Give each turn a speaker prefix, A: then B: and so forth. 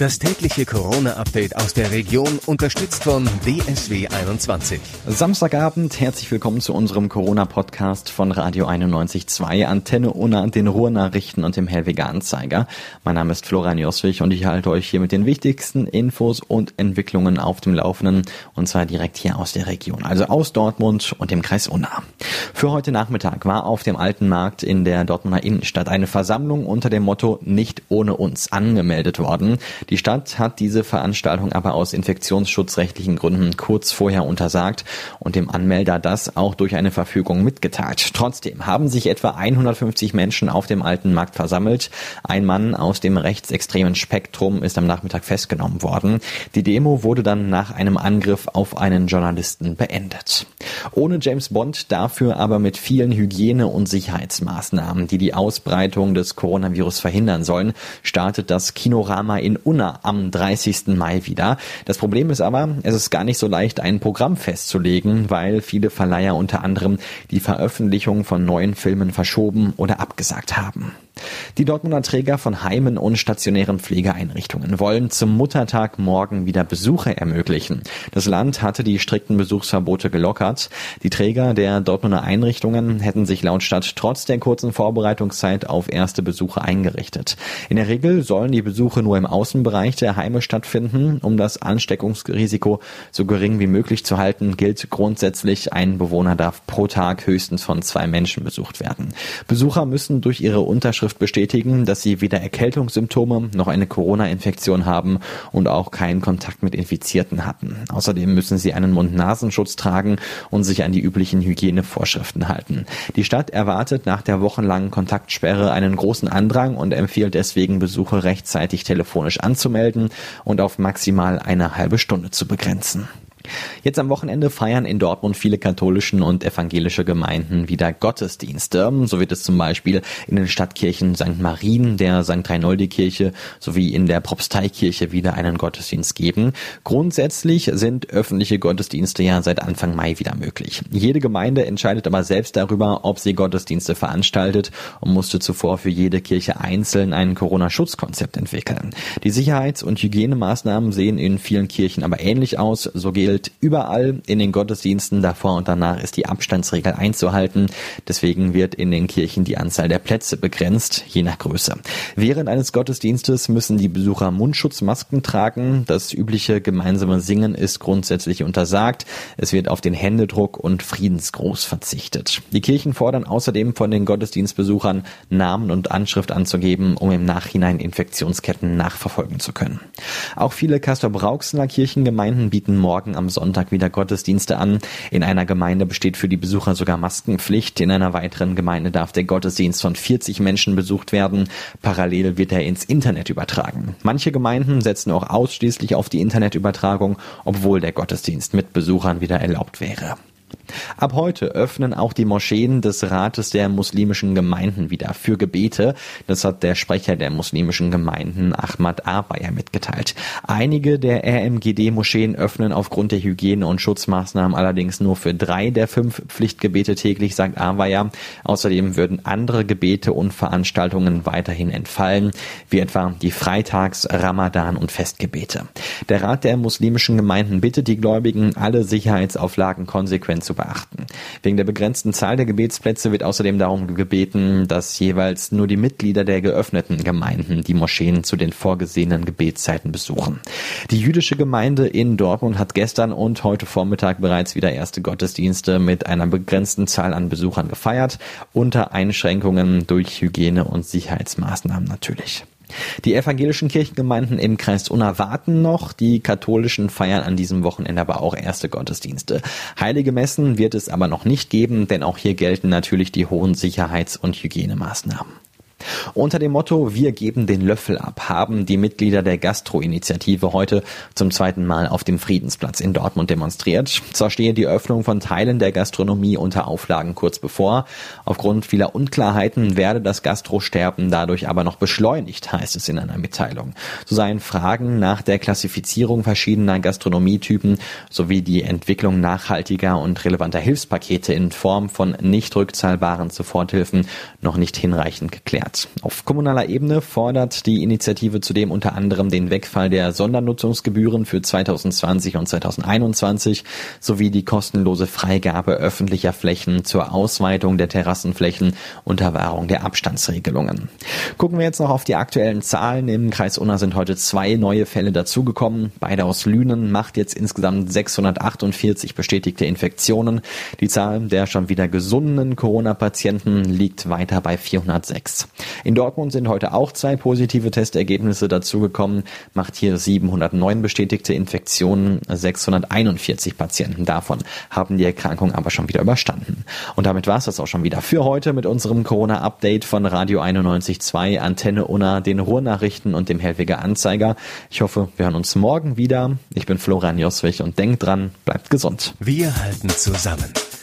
A: Das tägliche Corona-Update aus der Region, unterstützt von DSW 21.
B: Samstagabend, herzlich willkommen zu unserem Corona-Podcast von Radio 91.2, Antenne Unna, den Ruhrnachrichten und dem Hellweger Anzeiger. Mein Name ist Florian Joswig und ich halte euch hier mit den wichtigsten Infos und Entwicklungen auf dem Laufenden und zwar direkt hier aus der Region, also aus Dortmund und dem Kreis Unna. Für heute Nachmittag war auf dem Alten Markt in der Dortmunder Innenstadt eine Versammlung unter dem Motto Nicht ohne uns angemeldet worden. Die Stadt hat diese Veranstaltung aber aus infektionsschutzrechtlichen Gründen kurz vorher untersagt und dem Anmelder das auch durch eine Verfügung mitgeteilt. Trotzdem haben sich etwa 150 Menschen auf dem alten Markt versammelt. Ein Mann aus dem rechtsextremen Spektrum ist am Nachmittag festgenommen worden. Die Demo wurde dann nach einem Angriff auf einen Journalisten beendet. Ohne James Bond, dafür aber mit vielen Hygiene- und Sicherheitsmaßnahmen, die die Ausbreitung des Coronavirus verhindern sollen, startet das Kinorama in Unna am 30. Mai wieder. Das Problem ist aber, es ist gar nicht so leicht, ein Programm festzulegen, weil viele Verleiher unter anderem die Veröffentlichung von neuen Filmen verschoben oder abgesagt haben. Die Dortmunder Träger von Heimen und stationären Pflegeeinrichtungen wollen zum Muttertag morgen wieder Besuche ermöglichen. Das Land hatte die strikten Besuchsverbote gelockert. Die Träger der Dortmunder Einrichtungen hätten sich laut Stadt trotz der kurzen Vorbereitungszeit auf erste Besuche eingerichtet. In der Regel sollen die Besuche nur im Außenbereich der Heime stattfinden. Um das Ansteckungsrisiko so gering wie möglich zu halten, gilt grundsätzlich, ein Bewohner darf pro Tag höchstens von zwei Menschen besucht werden. Besucher müssen durch ihre Unterschrift Unterschrift bestätigen, dass sie weder Erkältungssymptome noch eine Corona-Infektion haben und auch keinen Kontakt mit Infizierten hatten. Außerdem müssen sie einen Mund-Nasenschutz tragen und sich an die üblichen Hygienevorschriften halten. Die Stadt erwartet nach der wochenlangen Kontaktsperre einen großen Andrang und empfiehlt deswegen Besuche rechtzeitig telefonisch anzumelden und auf maximal eine halbe Stunde zu begrenzen. Jetzt am Wochenende feiern in Dortmund viele katholischen und evangelische Gemeinden wieder Gottesdienste. So wird es zum Beispiel in den Stadtkirchen St. Marien, der St. Reinoldi-Kirche sowie in der Propsteikirche wieder einen Gottesdienst geben. Grundsätzlich sind öffentliche Gottesdienste ja seit Anfang Mai wieder möglich. Jede Gemeinde entscheidet aber selbst darüber, ob sie Gottesdienste veranstaltet und musste zuvor für jede Kirche einzeln ein Corona-Schutzkonzept entwickeln. Die Sicherheits- und Hygienemaßnahmen sehen in vielen Kirchen aber ähnlich aus. So gilt gilt überall in den Gottesdiensten. Davor und danach ist die Abstandsregel einzuhalten. Deswegen wird in den Kirchen die Anzahl der Plätze begrenzt, je nach Größe. Während eines Gottesdienstes müssen die Besucher Mundschutzmasken tragen. Das übliche gemeinsame Singen ist grundsätzlich untersagt. Es wird auf den Händedruck und Friedensgruß verzichtet. Die Kirchen fordern außerdem von den Gottesdienstbesuchern, Namen und Anschrift anzugeben, um im Nachhinein Infektionsketten nachverfolgen zu können. Auch viele Castor-Brauxener Kirchengemeinden bieten morgen am Sonntag wieder Gottesdienste an. In einer Gemeinde besteht für die Besucher sogar Maskenpflicht. In einer weiteren Gemeinde darf der Gottesdienst von 40 Menschen besucht werden. Parallel wird er ins Internet übertragen. Manche Gemeinden setzen auch ausschließlich auf die Internetübertragung, obwohl der Gottesdienst mit Besuchern wieder erlaubt wäre. Ab heute öffnen auch die Moscheen des Rates der muslimischen Gemeinden wieder für Gebete. Das hat der Sprecher der muslimischen Gemeinden Ahmad Abaya mitgeteilt. Einige der RMGD-Moscheen öffnen aufgrund der Hygiene- und Schutzmaßnahmen allerdings nur für drei der fünf Pflichtgebete täglich, sagt Abaya. Außerdem würden andere Gebete und Veranstaltungen weiterhin entfallen, wie etwa die Freitags-, Ramadan- und Festgebete. Der Rat der muslimischen Gemeinden bittet die Gläubigen, alle Sicherheitsauflagen konsequent zu beachten. Wegen der begrenzten Zahl der Gebetsplätze wird außerdem darum gebeten, dass jeweils nur die Mitglieder der geöffneten Gemeinden die Moscheen zu den vorgesehenen Gebetszeiten besuchen. Die jüdische Gemeinde in Dortmund hat gestern und heute Vormittag bereits wieder erste Gottesdienste mit einer begrenzten Zahl an Besuchern gefeiert, unter Einschränkungen durch Hygiene- und Sicherheitsmaßnahmen natürlich. Die evangelischen Kirchengemeinden im Kreis Unna warten noch. Die katholischen feiern an diesem Wochenende aber auch erste Gottesdienste. Heilige Messen wird es aber noch nicht geben, denn auch hier gelten natürlich die hohen Sicherheits- und Hygienemaßnahmen. Unter dem Motto Wir geben den Löffel ab haben die Mitglieder der Gastro-Initiative heute zum zweiten Mal auf dem Friedensplatz in Dortmund demonstriert. Zwar stehe die Öffnung von Teilen der Gastronomie unter Auflagen kurz bevor. Aufgrund vieler Unklarheiten werde das Gastrosterben dadurch aber noch beschleunigt, heißt es in einer Mitteilung. So seien Fragen nach der Klassifizierung verschiedener Gastronomietypen sowie die Entwicklung nachhaltiger und relevanter Hilfspakete in Form von nicht rückzahlbaren Soforthilfen noch nicht hinreichend geklärt. Verlängert. Auf kommunaler Ebene fordert die Initiative zudem unter anderem den Wegfall der Sondernutzungsgebühren für 2020 und 2021 sowie die kostenlose Freigabe öffentlicher Flächen zur Ausweitung der Terrassenflächen unter Wahrung der Abstandsregelungen. Gucken wir jetzt noch auf die aktuellen Zahlen. Im Kreis Unna sind heute zwei neue Fälle dazugekommen. Beide aus Lünen macht jetzt insgesamt 648 bestätigte Infektionen. Die Zahl der schon wieder gesunden Corona-Patienten liegt weiter bei 406. In Dortmund sind heute auch zwei positive Testergebnisse dazugekommen, macht hier 709 bestätigte Infektionen, 641 Patienten davon haben die Erkrankung aber schon wieder überstanden. Und damit war es das auch schon wieder für heute mit unserem Corona-Update von Radio 91.2, Antenne Unna, den Ruhrnachrichten und dem Hellwiger Anzeiger. Ich hoffe, wir hören uns morgen wieder. Ich bin Florian Joswig und denkt dran, bleibt gesund.
A: Wir halten zusammen.